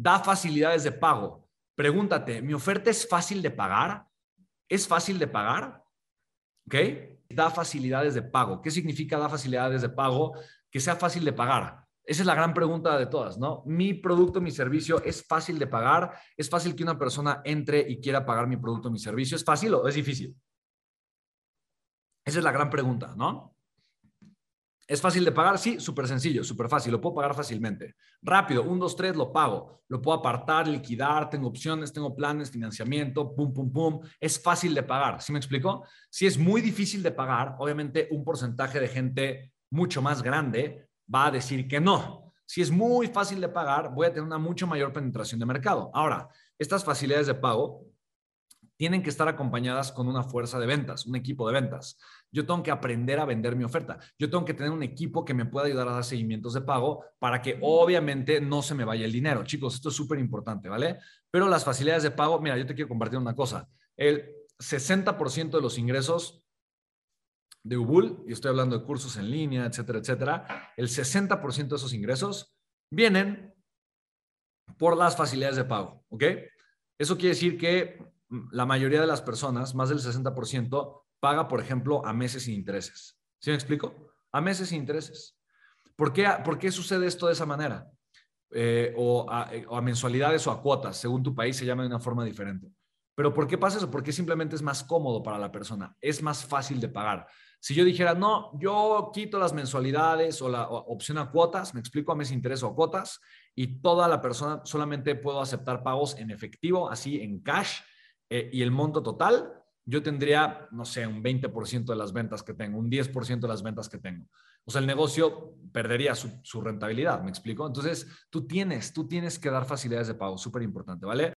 da facilidades de pago. Pregúntate, ¿mi oferta es fácil de pagar? ¿Es fácil de pagar? ¿Ok? Da facilidades de pago. ¿Qué significa da facilidades de pago? Que sea fácil de pagar. Esa es la gran pregunta de todas, ¿no? Mi producto, mi servicio, ¿es fácil de pagar? ¿Es fácil que una persona entre y quiera pagar mi producto, mi servicio? ¿Es fácil o es difícil? Esa es la gran pregunta, ¿no? ¿Es fácil de pagar? Sí, súper sencillo, súper fácil, lo puedo pagar fácilmente. Rápido, un, dos, tres, lo pago. Lo puedo apartar, liquidar, tengo opciones, tengo planes, financiamiento, pum, pum, pum. Es fácil de pagar, ¿sí me explico? Si es muy difícil de pagar, obviamente un porcentaje de gente mucho más grande va a decir que no. Si es muy fácil de pagar, voy a tener una mucho mayor penetración de mercado. Ahora, estas facilidades de pago tienen que estar acompañadas con una fuerza de ventas, un equipo de ventas. Yo tengo que aprender a vender mi oferta. Yo tengo que tener un equipo que me pueda ayudar a dar seguimientos de pago para que obviamente no se me vaya el dinero. Chicos, esto es súper importante, ¿vale? Pero las facilidades de pago, mira, yo te quiero compartir una cosa. El 60% de los ingresos de Ubul, y estoy hablando de cursos en línea, etcétera, etcétera, el 60% de esos ingresos vienen por las facilidades de pago, ¿ok? Eso quiere decir que la mayoría de las personas, más del 60%, paga, por ejemplo, a meses sin intereses. ¿Sí me explico? A meses sin intereses. ¿Por qué, por qué sucede esto de esa manera? Eh, o, a, o, a, mensualidades o a cuotas, según tu país se llama de una forma diferente. Pero ¿por qué pasa eso? Porque simplemente es más cómodo para la persona, es más fácil de pagar. Si yo dijera, no, yo quito las mensualidades o la opción a cuotas, me explico a mes interés o cuotas, y toda la persona solamente puedo aceptar pagos en efectivo, así en cash, eh, y el monto total, yo tendría, no sé, un 20% de las ventas que tengo, un 10% de las ventas que tengo. O sea, el negocio perdería su, su rentabilidad, ¿me explico? Entonces, tú tienes, tú tienes que dar facilidades de pago, súper importante, ¿vale?